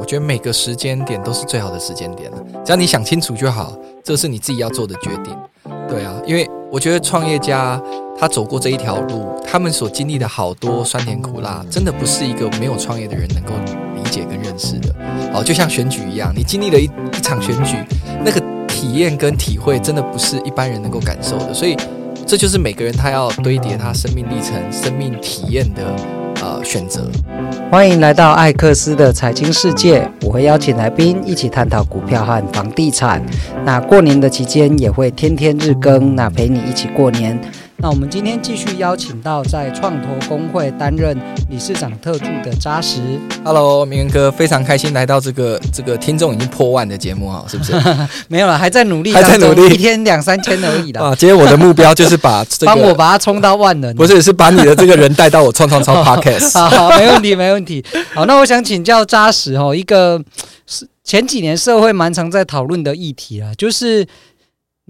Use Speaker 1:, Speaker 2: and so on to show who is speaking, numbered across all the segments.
Speaker 1: 我觉得每个时间点都是最好的时间点了，只要你想清楚就好，这是你自己要做的决定。对啊，因为我觉得创业家他走过这一条路，他们所经历的好多酸甜苦辣，真的不是一个没有创业的人能够理解跟认识的。哦，就像选举一样，你经历了一一场选举，那个体验跟体会，真的不是一般人能够感受的。所以，这就是每个人他要堆叠他生命历程、生命体验的呃选择。
Speaker 2: 欢迎来到艾克斯的财经世界，我会邀请来宾一起探讨股票和房地产。那过年的期间也会天天日更，那陪你一起过年。那我们今天继续邀请到在创投公会担任理事长特助的扎实。
Speaker 1: Hello，明恩哥，非常开心来到这个这个听众已经破万的节目啊，是不是？
Speaker 2: 没有了，还在努力，
Speaker 1: 还在努力，
Speaker 2: 一天两三千而已啦。
Speaker 1: 啊，今天我的目标就是把 这个
Speaker 2: 帮我把它冲到万人，
Speaker 1: 不是，是把你的这个人带到我创创超 Podcast。
Speaker 2: 好，好，没问题，没问题。好，那我想请教扎实哦，一个是前几年社会蛮常在讨论的议题啊，就是。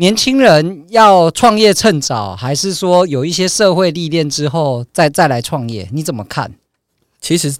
Speaker 2: 年轻人要创业趁早，还是说有一些社会历练之后再再来创业？你怎么看？
Speaker 1: 其实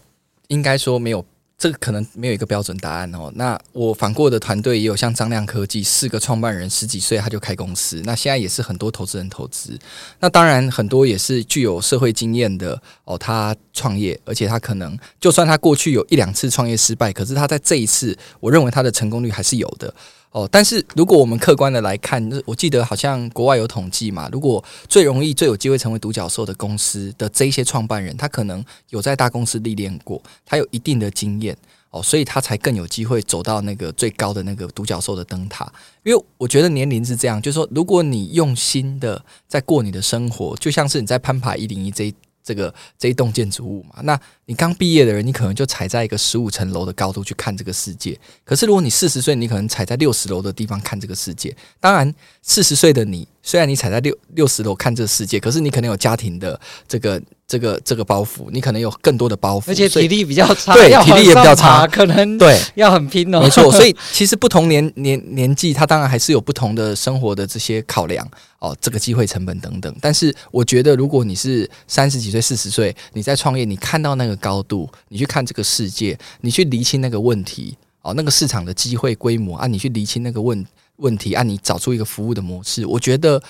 Speaker 1: 应该说没有，这个可能没有一个标准答案哦。那我访过的团队也有像张亮科技四个创办人十几岁他就开公司，那现在也是很多投资人投资。那当然很多也是具有社会经验的哦，他创业，而且他可能就算他过去有一两次创业失败，可是他在这一次，我认为他的成功率还是有的。哦，但是如果我们客观的来看，我记得好像国外有统计嘛，如果最容易、最有机会成为独角兽的公司的这些创办人，他可能有在大公司历练过，他有一定的经验哦，所以他才更有机会走到那个最高的那个独角兽的灯塔。因为我觉得年龄是这样，就是说，如果你用心的在过你的生活，就像是你在攀爬一零一这一。这个这一栋建筑物嘛，那你刚毕业的人，你可能就踩在一个十五层楼的高度去看这个世界。可是如果你四十岁，你可能踩在六十楼的地方看这个世界。当然，四十岁的你，虽然你踩在六六十楼看这个世界，可是你可能有家庭的这个。这个这个包袱，你可能有更多的包袱，
Speaker 2: 而且体力比较差，
Speaker 1: 对，体力也比较差，
Speaker 2: 可能
Speaker 1: 对
Speaker 2: 要很拼哦。
Speaker 1: 没错，所以其实不同年年年纪，他当然还是有不同的生活的这些考量哦，这个机会成本等等。但是我觉得，如果你是三十几岁、四十岁，你在创业，你看到那个高度，你去看这个世界，你去厘清那个问题哦，那个市场的机会规模啊，你去厘清那个问问题啊，你找出一个服务的模式，我觉得，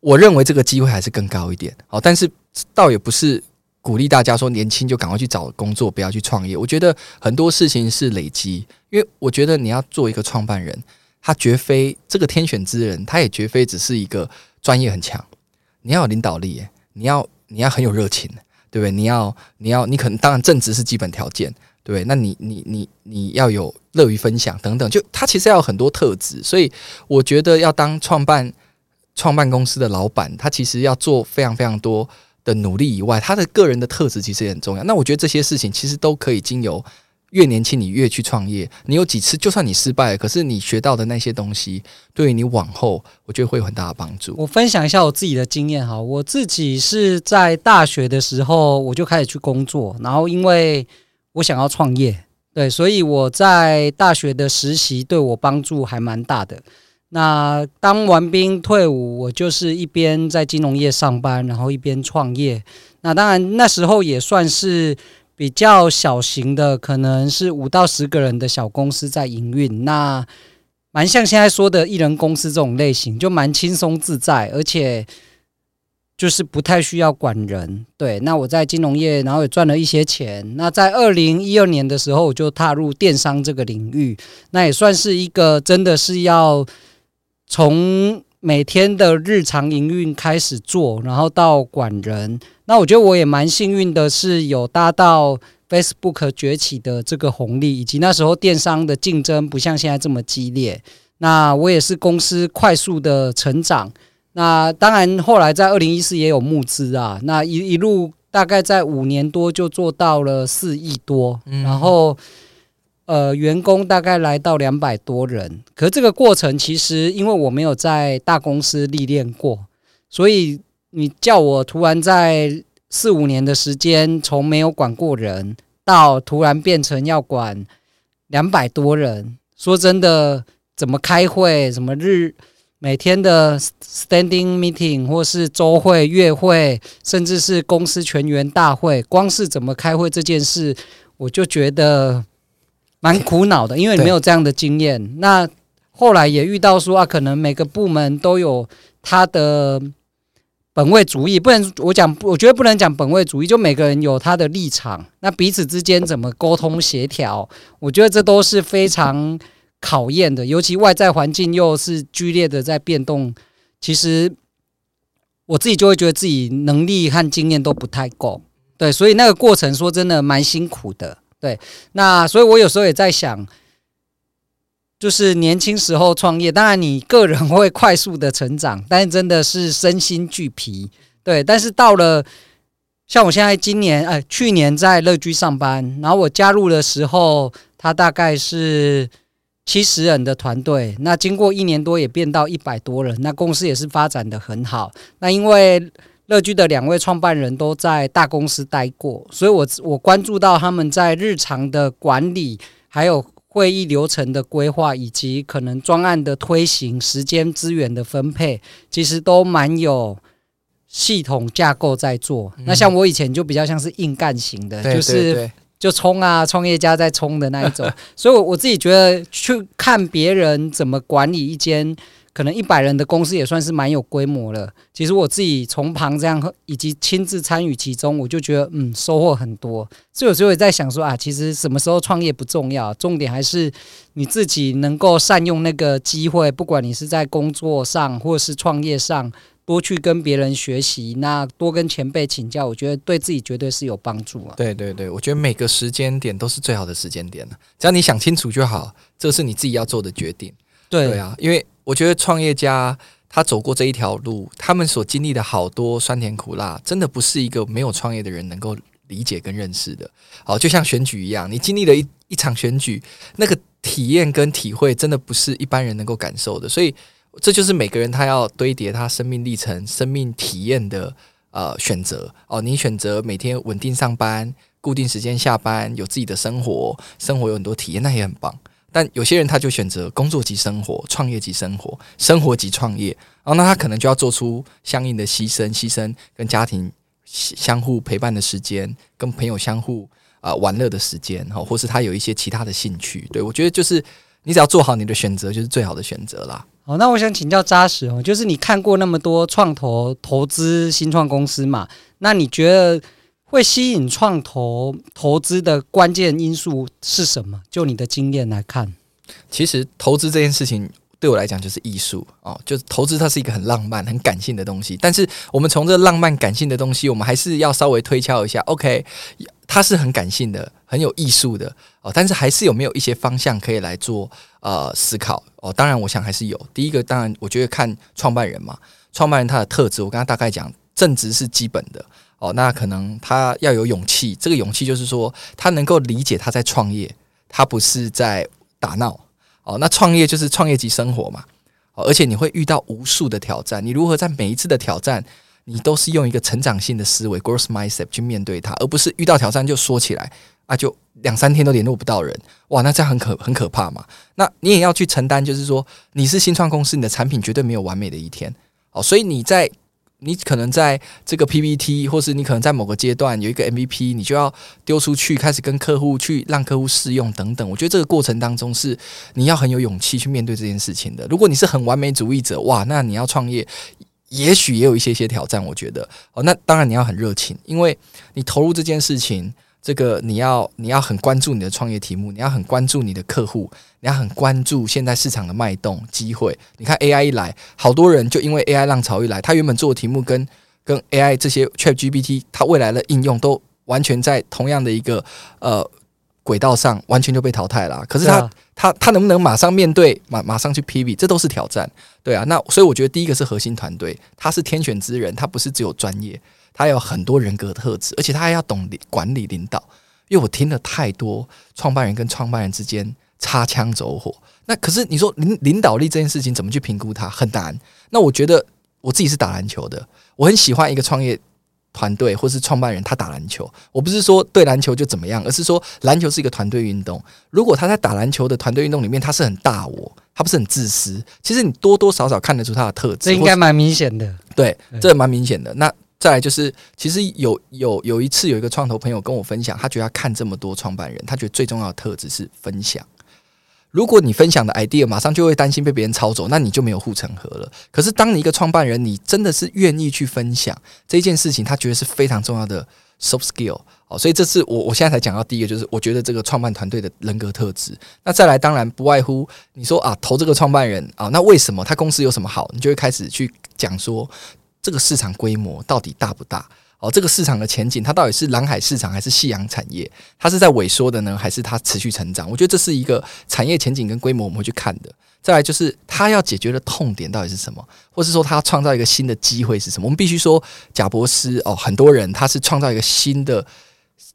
Speaker 1: 我认为这个机会还是更高一点哦。但是倒也不是。鼓励大家说，年轻就赶快去找工作，不要去创业。我觉得很多事情是累积，因为我觉得你要做一个创办人，他绝非这个天选之人，他也绝非只是一个专业很强。你要有领导力，你要你要很有热情，对不对？你要你要你可能当然正直是基本条件，对不对？那你你你你要有乐于分享等等，就他其实要有很多特质。所以我觉得要当创办创办公司的老板，他其实要做非常非常多。的努力以外，他的个人的特质其实也很重要。那我觉得这些事情其实都可以经由越年轻你越去创业，你有几次就算你失败了，可是你学到的那些东西，对于你往后我觉得会有很大的帮助。
Speaker 2: 我分享一下我自己的经验哈，我自己是在大学的时候我就开始去工作，然后因为我想要创业，对，所以我在大学的实习对我帮助还蛮大的。那当完兵退伍，我就是一边在金融业上班，然后一边创业。那当然那时候也算是比较小型的，可能是五到十个人的小公司在营运。那蛮像现在说的艺人公司这种类型，就蛮轻松自在，而且就是不太需要管人。对，那我在金融业，然后也赚了一些钱。那在二零一二年的时候，我就踏入电商这个领域，那也算是一个真的是要。从每天的日常营运开始做，然后到管人，那我觉得我也蛮幸运的，是有搭到 Facebook 崛起的这个红利，以及那时候电商的竞争不像现在这么激烈。那我也是公司快速的成长。那当然后来在二零一四也有募资啊，那一一路大概在五年多就做到了四亿多，嗯、然后。呃，员工大概来到两百多人，可这个过程其实因为我没有在大公司历练过，所以你叫我突然在四五年的时间，从没有管过人到突然变成要管两百多人，说真的，怎么开会，什么日每天的 standing meeting 或是周会、月会，甚至是公司全员大会，光是怎么开会这件事，我就觉得。蛮苦恼的，因为你没有这样的经验。那后来也遇到说啊，可能每个部门都有他的本位主义，不能我讲，我觉得不能讲本位主义，就每个人有他的立场，那彼此之间怎么沟通协调，我觉得这都是非常考验的，尤其外在环境又是剧烈的在变动，其实我自己就会觉得自己能力和经验都不太够，对，所以那个过程说真的蛮辛苦的，对，那所以我有时候也在想。就是年轻时候创业，当然你个人会快速的成长，但是真的是身心俱疲。对，但是到了像我现在今年，呃，去年在乐居上班，然后我加入的时候，他大概是七十人的团队，那经过一年多也变到一百多人，那公司也是发展的很好。那因为乐居的两位创办人都在大公司待过，所以我我关注到他们在日常的管理还有。会议流程的规划以及可能专案的推行、时间资源的分配，其实都蛮有系统架构在做。嗯、那像我以前就比较像是硬干型的，
Speaker 1: 对
Speaker 2: 就是就冲啊，创业家在冲的那一种。所以，我我自己觉得去看别人怎么管理一间。可能一百人的公司也算是蛮有规模了。其实我自己从旁这样以及亲自参与其中，我就觉得嗯，收获很多。所以有时候也在想说啊，其实什么时候创业不重要，重点还是你自己能够善用那个机会，不管你是在工作上或是创业上，多去跟别人学习，那多跟前辈请教，我觉得对自己绝对是有帮助啊。
Speaker 1: 对对对，我觉得每个时间点都是最好的时间点了，只要你想清楚就好，这是你自己要做的决定。
Speaker 2: 对
Speaker 1: 对啊，因为。我觉得创业家他走过这一条路，他们所经历的好多酸甜苦辣，真的不是一个没有创业的人能够理解跟认识的。好，就像选举一样，你经历了一一场选举，那个体验跟体会，真的不是一般人能够感受的。所以，这就是每个人他要堆叠他生命历程、生命体验的呃选择。哦，你选择每天稳定上班、固定时间下班，有自己的生活，生活有很多体验，那也很棒。但有些人他就选择工作即生活，创业即生活，生活即创业，然后那他可能就要做出相应的牺牲，牺牲跟家庭相互陪伴的时间，跟朋友相互啊、玩乐的时间，哈，或是他有一些其他的兴趣。对，我觉得就是你只要做好你的选择，就是最好的选择啦。
Speaker 2: 好，那我想请教扎实哦，就是你看过那么多创投投资新创公司嘛？那你觉得？会吸引创投投资的关键因素是什么？就你的经验来看，
Speaker 1: 其实投资这件事情对我来讲就是艺术哦，就是投资它是一个很浪漫、很感性的东西。但是我们从这浪漫感性的东西，我们还是要稍微推敲一下。OK，它是很感性的、很有艺术的哦，但是还是有没有一些方向可以来做呃思考哦？当然，我想还是有。第一个，当然我觉得看创办人嘛，创办人他的特质，我刚刚大概讲，正直是基本的。哦，那可能他要有勇气，这个勇气就是说，他能够理解他在创业，他不是在打闹。哦，那创业就是创业即生活嘛。哦，而且你会遇到无数的挑战，你如何在每一次的挑战，你都是用一个成长性的思维 （growth mindset） 去面对它，而不是遇到挑战就说起来啊，就两三天都联络不到人，哇，那这样很可很可怕嘛。那你也要去承担，就是说你是新创公司，你的产品绝对没有完美的一天。哦，所以你在。你可能在这个 PPT，或是你可能在某个阶段有一个 MVP，你就要丢出去，开始跟客户去让客户试用等等。我觉得这个过程当中是你要很有勇气去面对这件事情的。如果你是很完美主义者，哇，那你要创业，也许也有一些些挑战。我觉得哦，那当然你要很热情，因为你投入这件事情。这个你要你要很关注你的创业题目，你要很关注你的客户，你要很关注现在市场的脉动机会。你看 AI 一来，好多人就因为 AI 浪潮一来，他原本做的题目跟跟 AI 这些 ChatGPT，它未来的应用都完全在同样的一个呃轨道上，完全就被淘汰了。可是他、啊、他他能不能马上面对，马马上去 pivot，这都是挑战。对啊，那所以我觉得第一个是核心团队，他是天选之人，他不是只有专业。他有很多人格特质，而且他还要懂管理领导。因为我听了太多创办人跟创办人之间擦枪走火，那可是你说领领导力这件事情怎么去评估它很难。那我觉得我自己是打篮球的，我很喜欢一个创业团队或是创办人他打篮球。我不是说对篮球就怎么样，而是说篮球是一个团队运动。如果他在打篮球的团队运动里面，他是很大我，他不是很自私。其实你多多少少看得出他的特质，
Speaker 2: 这应该蛮明显的。
Speaker 1: 对，这蛮明显的。那再来就是，其实有有有一次有一个创投朋友跟我分享，他觉得他看这么多创办人，他觉得最重要的特质是分享。如果你分享的 idea 马上就会担心被别人抄走，那你就没有护城河了。可是当你一个创办人，你真的是愿意去分享这件事情，他觉得是非常重要的 soft skill 哦。所以这是我我现在才讲到第一个，就是我觉得这个创办团队的人格特质。那再来，当然不外乎你说啊，投这个创办人啊，那为什么他公司有什么好？你就会开始去讲说这个市场规模到底大不大？哦，这个市场的前景，它到底是蓝海市场还是夕阳产业？它是在萎缩的呢，还是它持续成长？我觉得这是一个产业前景跟规模我们会去看的。再来就是它要解决的痛点到底是什么，或是说它创造一个新的机会是什么？我们必须说，贾博士哦，很多人他是创造一个新的。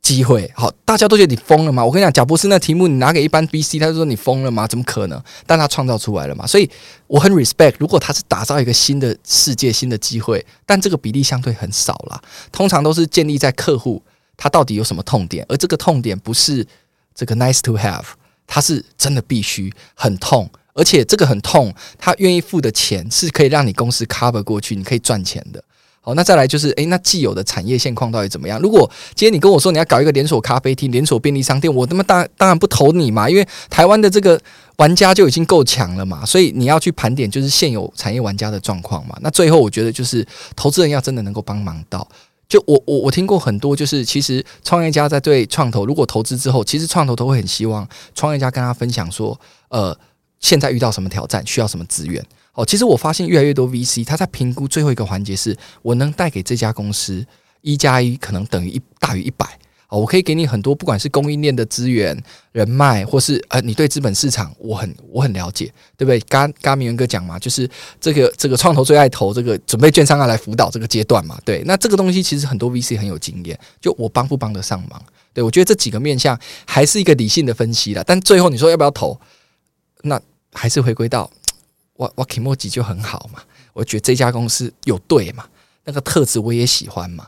Speaker 1: 机会好，大家都觉得你疯了吗？我跟你讲，贾博士那题目你拿给一般 B C，他就说你疯了吗？怎么可能？但他创造出来了嘛，所以我很 respect。如果他是打造一个新的世界、新的机会，但这个比例相对很少啦，通常都是建立在客户他到底有什么痛点，而这个痛点不是这个 nice to have，他是真的必须很痛，而且这个很痛，他愿意付的钱是可以让你公司 cover 过去，你可以赚钱的。好，那再来就是，诶，那既有的产业现况到底怎么样？如果今天你跟我说你要搞一个连锁咖啡厅、连锁便利商店，我他妈当当然不投你嘛，因为台湾的这个玩家就已经够强了嘛，所以你要去盘点就是现有产业玩家的状况嘛。那最后我觉得就是投资人要真的能够帮忙到，就我我我听过很多，就是其实创业家在对创投如果投资之后，其实创投都会很希望创业家跟他分享说，呃，现在遇到什么挑战，需要什么资源。哦，其实我发现越来越多 VC，他在评估最后一个环节是，我能带给这家公司一加一可能等于一大于一百。哦，我可以给你很多，不管是供应链的资源、人脉，或是呃，你对资本市场，我很我很了解，对不对？刚刚明元哥讲嘛，就是这个这个创投最爱投这个准备券商要来辅导这个阶段嘛，对。那这个东西其实很多 VC 很有经验，就我帮不帮得上忙？对，我觉得这几个面向还是一个理性的分析了。但最后你说要不要投，那还是回归到。我我 Kimoji 就很好嘛，我觉得这家公司有对嘛，那个特质我也喜欢嘛，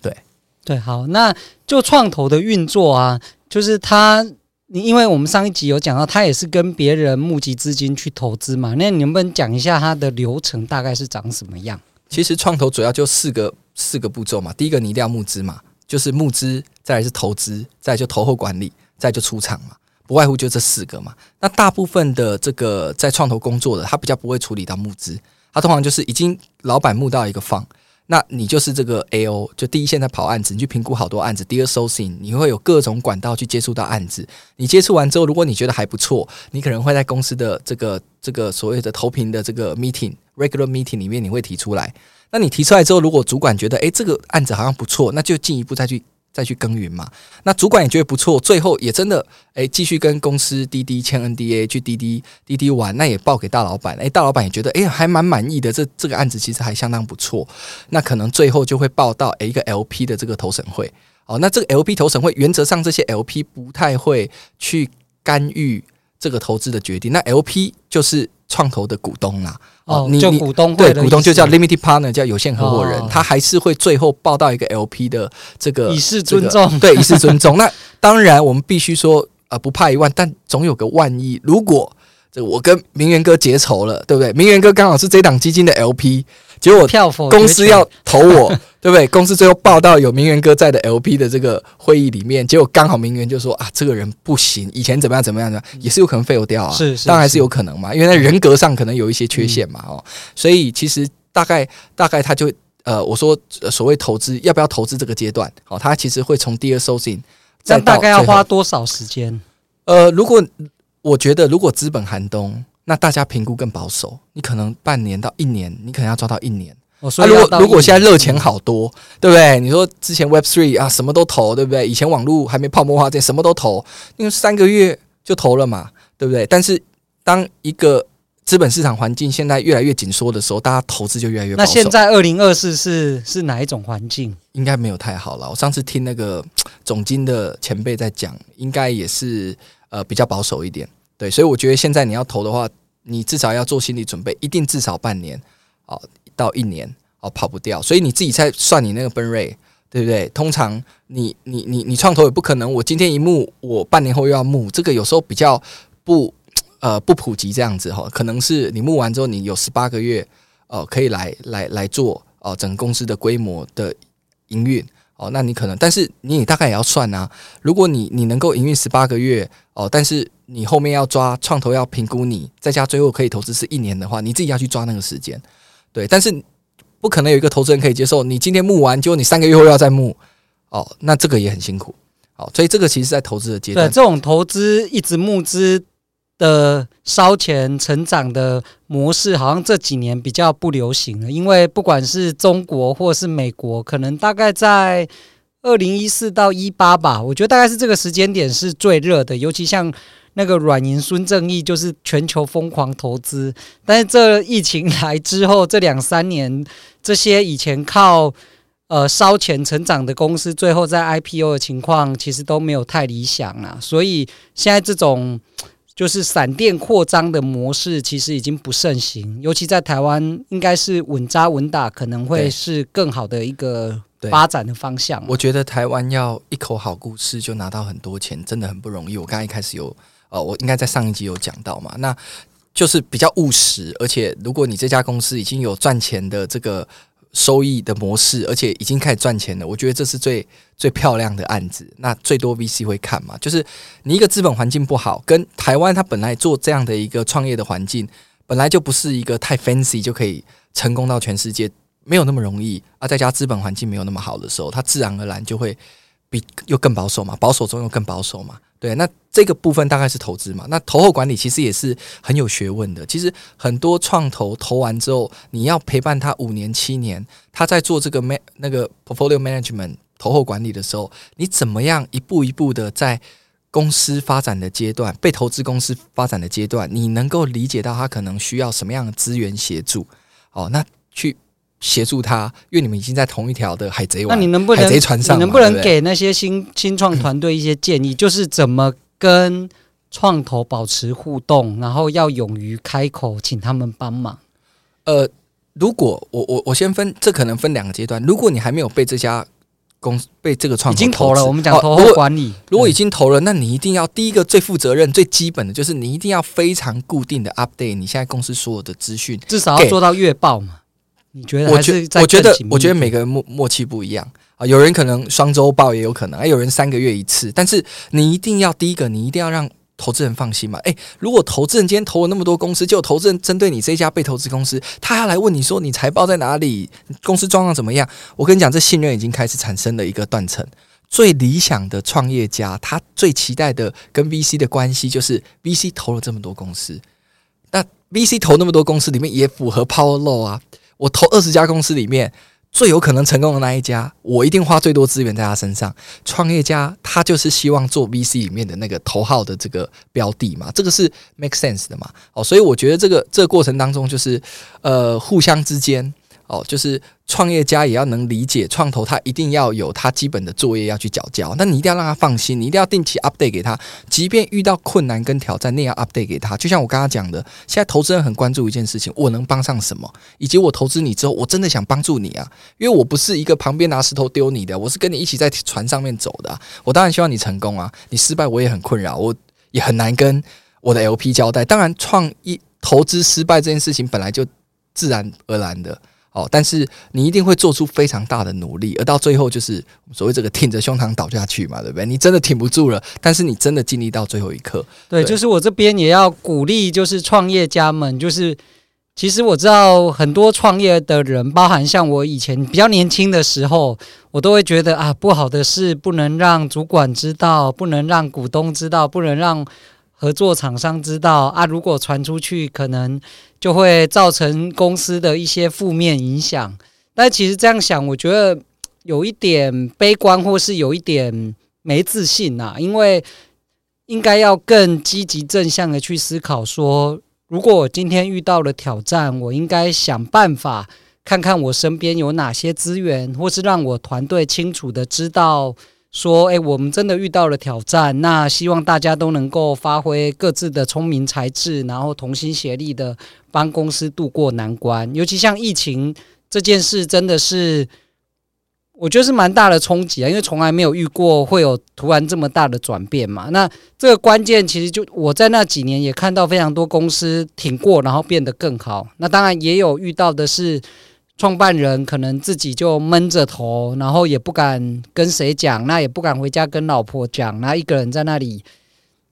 Speaker 1: 对
Speaker 2: 对，好，那就创投的运作啊，就是他，你因为我们上一集有讲到，他也是跟别人募集资金去投资嘛，那你能不能讲一下他的流程大概是长什么样？
Speaker 1: 其实创投主要就四个四个步骤嘛，第一个你一定要募资嘛，就是募资，再来是投资，再来就投后管理，再来就出场嘛。不外乎就这四个嘛。那大部分的这个在创投工作的，他比较不会处理到募资，他通常就是已经老板募到一个方，那你就是这个 AO，就第一线在跑案子，你去评估好多案子。第二 sourcing，你会有各种管道去接触到案子。你接触完之后，如果你觉得还不错，你可能会在公司的这个这个所谓的投屏的这个 meeting regular meeting 里面，你会提出来。那你提出来之后，如果主管觉得诶这个案子好像不错，那就进一步再去。再去耕耘嘛，那主管也觉得不错，最后也真的诶继续跟公司滴滴签 NDA 去滴滴滴滴玩，那也报给大老板，诶大老板也觉得诶还蛮满意的，这这个案子其实还相当不错，那可能最后就会报到诶一个 LP 的这个投审会，哦，那这个 LP 投审会原则上这些 LP 不太会去干预这个投资的决定，那 LP 就是。创投的股东啦，
Speaker 2: 哦，你就股东
Speaker 1: 对股东就叫 limited partner，叫有限合伙人，哦，他还是会最后报到一个 LP 的这个
Speaker 2: 以示尊重，
Speaker 1: 这个，对，以示尊重。那当然，我们必须说，呃，不怕一万，但总有个万一。如果这我跟明源哥结仇了，对不对？明源哥刚好是这档基金的 LP。结果票公司要投我，对不对？公司最后报到有明源哥在的 LP 的这个会议里面，结果刚好明源就说啊，这个人不行，以前怎么样怎么样的，也是有可能 fail 掉啊。
Speaker 2: 是，是，
Speaker 1: 当然是有可能嘛，因为在人格上可能有一些缺陷嘛，哦，所以其实大概大概他就呃，我说所谓投资要不要投资这个阶段，哦，他其实会从 deal sourcing，
Speaker 2: 这样大概要花多少时间？
Speaker 1: 呃，如果我觉得如果资本寒冬。那大家评估更保守，你可能半年到一年，你可能要抓到一年。
Speaker 2: 哦、所以
Speaker 1: 如果如果现在热钱好多，嗯、对不对？你说之前 Web Three 啊，什么都投，对不对？以前网络还没泡沫化，这什么都投，因为三个月就投了嘛，对不对？但是当一个资本市场环境现在越来越紧缩的时候，大家投资就越来越保守。
Speaker 2: 那现在二零二四是是哪一种环境？
Speaker 1: 应该没有太好了。我上次听那个总经的前辈在讲，应该也是呃比较保守一点。对，所以我觉得现在你要投的话，你至少要做心理准备，一定至少半年哦到一年哦跑不掉。所以你自己在算你那个 burn rate，对不对？通常你你你你创投也不可能，我今天一募，我半年后又要募，这个有时候比较不呃不普及这样子哈。可能是你募完之后，你有十八个月哦可以来来来做哦，整个公司的规模的营运哦，那你可能，但是你也大概也要算啊。如果你你能够营运十八个月哦，但是你后面要抓创投要评估你，再加最后可以投资是一年的话，你自己要去抓那个时间。对，但是不可能有一个投资人可以接受你今天募完，结果你三个月后要再募哦，那这个也很辛苦。好，所以这个其实在投资的阶段，
Speaker 2: 对，这种投资一直募资的烧钱成长的模式，好像这几年比较不流行了。因为不管是中国或是美国，可能大概在二零一四到一八吧，我觉得大概是这个时间点是最热的。尤其像那个软银孙正义，就是全球疯狂投资。但是这疫情来之后，这两三年，这些以前靠呃，烧钱成长的公司，最后在 IPO 的情况其实都没有太理想啦。所以现在这种就是闪电扩张的模式，其实已经不盛行。尤其在台湾，应该是稳扎稳打，可能会是更好的一个发展的方向。
Speaker 1: 我觉得台湾要一口好故事就拿到很多钱，真的很不容易。我刚才一开始有呃，我应该在上一集有讲到嘛，那就是比较务实，而且如果你这家公司已经有赚钱的这个。收益的模式，而且已经开始赚钱了。我觉得这是最最漂亮的案子。那最多 VC 会看嘛？就是你一个资本环境不好，跟台湾它本来做这样的一个创业的环境，本来就不是一个太 fancy 就可以成功到全世界，没有那么容易啊。再加资本环境没有那么好的时候，它自然而然就会比又更保守嘛，保守中又更保守嘛。对，那这个部分大概是投资嘛。那投后管理其实也是很有学问的。其实很多创投投完之后，你要陪伴他五年七年，他在做这个 man 那个 portfolio management 投后管理的时候，你怎么样一步一步的在公司发展的阶段，被投资公司发展的阶段，你能够理解到他可能需要什么样的资源协助？哦，那去。协助他，因为你们已经在同一条的海贼王，
Speaker 2: 那你能不能
Speaker 1: 海贼船上？
Speaker 2: 你能不能给那些新 新创团队一些建议，就是怎么跟创投保持互动，然后要勇于开口，请他们帮忙。
Speaker 1: 呃，如果我我我先分，这可能分两个阶段。如果你还没有被这家公司被这个创投
Speaker 2: 已经投了，我们讲投后管理。
Speaker 1: 如果已经投了，那你一定要第一个最负责任、最基本的就是你一定要非常固定的 update 你现在公司所有的资讯，
Speaker 2: 至少要做到月报嘛。你觉得？
Speaker 1: 我觉我觉得，我觉得每个人默默契不一样啊。有人可能双周报也有可能，还有人三个月一次。但是你一定要第一个，你一定要让投资人放心嘛。诶，如果投资人今天投了那么多公司，就投资人针对你这一家被投资公司，他要来问你说你财报在哪里，公司状况怎么样？我跟你讲，这信任已经开始产生了一个断层。最理想的创业家，他最期待的跟 VC 的关系，就是 VC 投了这么多公司，那 VC 投那么多公司里面也符合 Power Law 啊。我投二十家公司里面最有可能成功的那一家，我一定花最多资源在他身上。创业家他就是希望做 VC 里面的那个头号的这个标的嘛，这个是 make sense 的嘛。哦，所以我觉得这个这个过程当中就是呃互相之间。哦，就是创业家也要能理解创投，他一定要有他基本的作业要去缴交。那你一定要让他放心，你一定要定期 update 给他。即便遇到困难跟挑战，你也要 update 给他。就像我刚刚讲的，现在投资人很关注一件事情：我能帮上什么？以及我投资你之后，我真的想帮助你啊！因为我不是一个旁边拿石头丢你的，我是跟你一起在船上面走的。我当然希望你成功啊！你失败我也很困扰，我也很难跟我的 LP 交代。当然，创一投资失败这件事情本来就自然而然的。哦，但是你一定会做出非常大的努力，而到最后就是所谓这个挺着胸膛倒下去嘛，对不对？你真的挺不住了，但是你真的尽力到最后一刻。
Speaker 2: 对，对就是我这边也要鼓励，就是创业家们，就是其实我知道很多创业的人，包含像我以前比较年轻的时候，我都会觉得啊，不好的事不能让主管知道，不能让股东知道，不能让。合作厂商知道啊，如果传出去，可能就会造成公司的一些负面影响。但其实这样想，我觉得有一点悲观，或是有一点没自信呐。因为应该要更积极正向的去思考，说如果我今天遇到了挑战，我应该想办法看看我身边有哪些资源，或是让我团队清楚的知道。说，哎，我们真的遇到了挑战，那希望大家都能够发挥各自的聪明才智，然后同心协力的帮公司度过难关。尤其像疫情这件事，真的是我觉得是蛮大的冲击啊，因为从来没有遇过会有突然这么大的转变嘛。那这个关键其实就我在那几年也看到非常多公司挺过，然后变得更好。那当然也有遇到的是。创办人可能自己就闷着头，然后也不敢跟谁讲，那也不敢回家跟老婆讲，那一个人在那里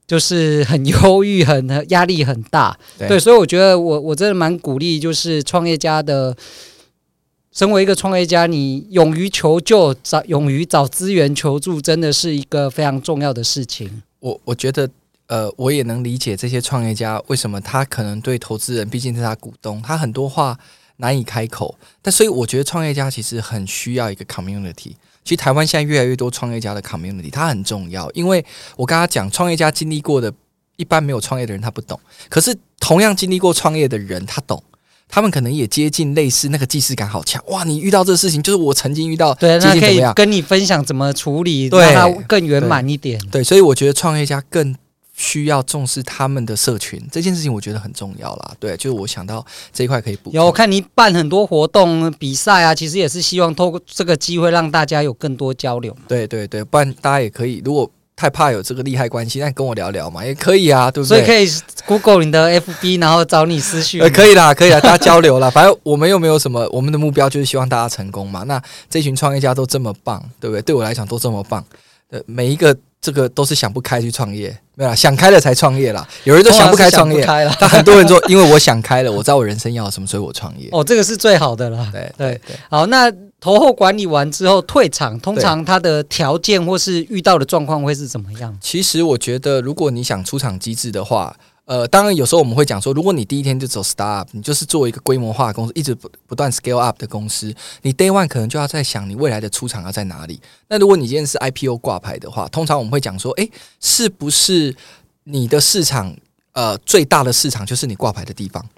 Speaker 2: 就是很忧郁，很压力很大。对，对，所以我觉得我我真的蛮鼓励，就是创业家的，身为一个创业家，你勇于求救，找勇于找资源求助，真的是一个非常重要的事情。
Speaker 1: 我我觉得。呃，我也能理解这些创业家为什么他可能对投资人，毕竟是他股东，他很多话难以开口。但所以我觉得创业家其实很需要一个 community。其实台湾现在越来越多创业家的 community，它很重要。因为我刚刚讲，创业家经历过的，一般没有创业的人他不懂。可是同样经历过创业的人，他懂。他们可能也接近类似那个既视感好强。哇，你遇到这个事情，就是我曾经遇到，
Speaker 2: 对，那可以跟你分享怎么处理，让它更圆满一点。
Speaker 1: 对，对，所以我觉得创业家更。需要重视他们的社群这件事情，我觉得很重要啦。对，就是我想到这一块可以补。
Speaker 2: 有我看你办很多活动比赛啊，其实也是希望透过这个机会让大家有更多交流。
Speaker 1: 对对对，不然大家也可以，如果太怕有这个利害关系，那跟我聊聊嘛，也可以啊，对不对？
Speaker 2: 所以可以 Google 你的 FB，然后找你私讯。
Speaker 1: 呃，可以啦，可以啦，大家交流啦。反正我们又没有什么，我们的目标就是希望大家成功嘛。那这群创业家都这么棒，对不对？对我来讲都这么棒。呃，每一个。这个都是想不开去创业，没有啦，想开了才创业啦。有人都想不开创业，但很多人说，因为我想开了，我知道我人生要什么，所以我创业。
Speaker 2: 哦，这个是最好的了。
Speaker 1: 对
Speaker 2: 对对，对。好，那投后管理完之后退场，通常他的条件或是遇到的状况会是怎么样？
Speaker 1: 其实我觉得，如果你想出场机制的话。呃，当然有时候我们会讲说，如果你第一天就走 startup，你就是做一个规模化公司，一直不不断 scale up 的公司，你 day one 可能就要在想你未来的出场要在哪里。那如果你今天是 IPO 挂牌的话，通常我们会讲说，诶，是不是你的市场呃最大的市场就是你挂牌的地方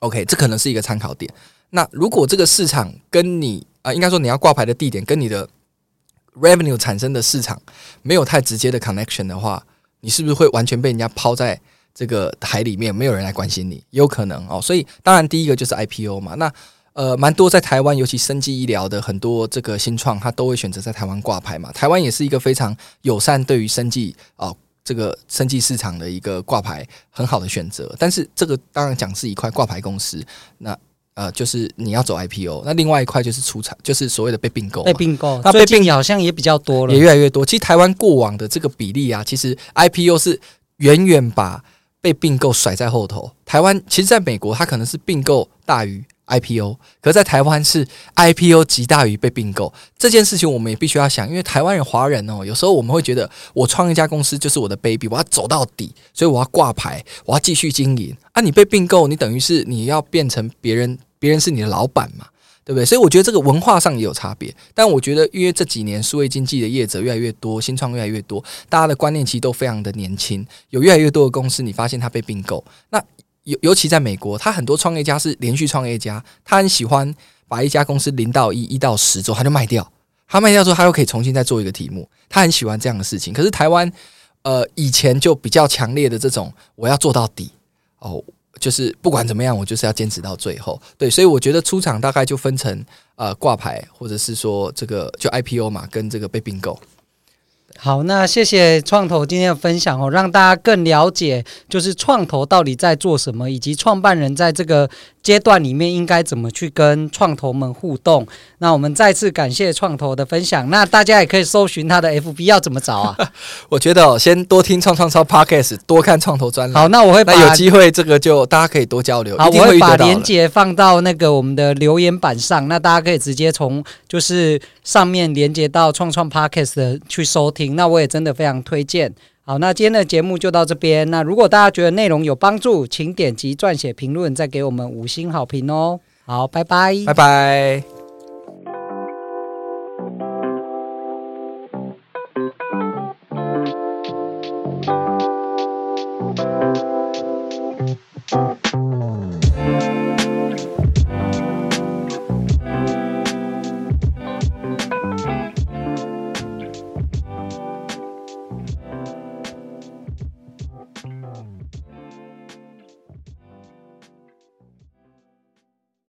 Speaker 1: ？OK，这可能是一个参考点。那如果这个市场跟你啊、应该说你要挂牌的地点跟你的 revenue 产生的市场没有太直接的 connection 的话，你是不是会完全被人家抛在？这个海里面没有人来关心你，有可能哦。所以当然第一个就是 IPO 嘛。那呃，蛮多在台湾，尤其生技医疗的很多这个新创，它都会选择在台湾挂牌嘛。台湾也是一个非常友善对于生技哦，这个生技市场的一个挂牌很好的选择。但是这个当然讲是一块挂牌公司，那呃就是你要走 IPO。那另外一块就是出产，就是所谓的被并购。
Speaker 2: 被并购，那被并好像也比较多了，
Speaker 1: 也越来越多。其实台湾过往的这个比例啊，其实 IPO 是远远把被并购甩在后头，台湾其实在美国，它可能是并购大于 IPO，可在台湾是 IPO 极大于被并购这件事情，我们也必须要想，因为台湾人、华人哦，有时候我们会觉得，我创一家公司就是我的 baby，我要走到底，所以我要挂牌，我要继续经营。啊，你被并购，你等于是你要变成别人，别人是你的老板嘛。对不对？所以我觉得这个文化上也有差别，但我觉得因为这几年数位经济的业者越来越多，新创越来越多，大家的观念其实都非常的年轻，有越来越多的公司，你发现它被并购。那尤尤其在美国，他很多创业家是连续创业家，他很喜欢把一家公司零到一、一到十之后他就卖掉，他卖掉之后他又可以重新再做一个题目，他很喜欢这样的事情。可是台湾，呃，以前就比较强烈的这种我要做到底哦。就是不管怎么样，我就是要坚持到最后。对，所以我觉得出场大概就分成呃挂牌，或者是说这个就 IPO 嘛，跟这个被并购。
Speaker 2: 好，那谢谢创投今天的分享哦，让大家更了解就是创投到底在做什么，以及创办人在这个阶段里面应该怎么去跟创投们互动。那我们再次感谢创投的分享。那大家也可以搜寻他的 FB，要怎么找啊？
Speaker 1: 我觉得哦，先多听创创超 Podcast，多看创投专栏。
Speaker 2: 好，那我会把
Speaker 1: 有机会这个就大家可以多交流。
Speaker 2: 好，我会把链接放到那个我们的留言板上，那大家可以直接从就是上面连接到创创 Podcast 的去收听。那我也真的非常推荐。好，那今天的节目就到这边。那如果大家觉得内容有帮助，请点击撰写评论，再给我们五星好评哦。好，拜拜，
Speaker 1: 拜拜。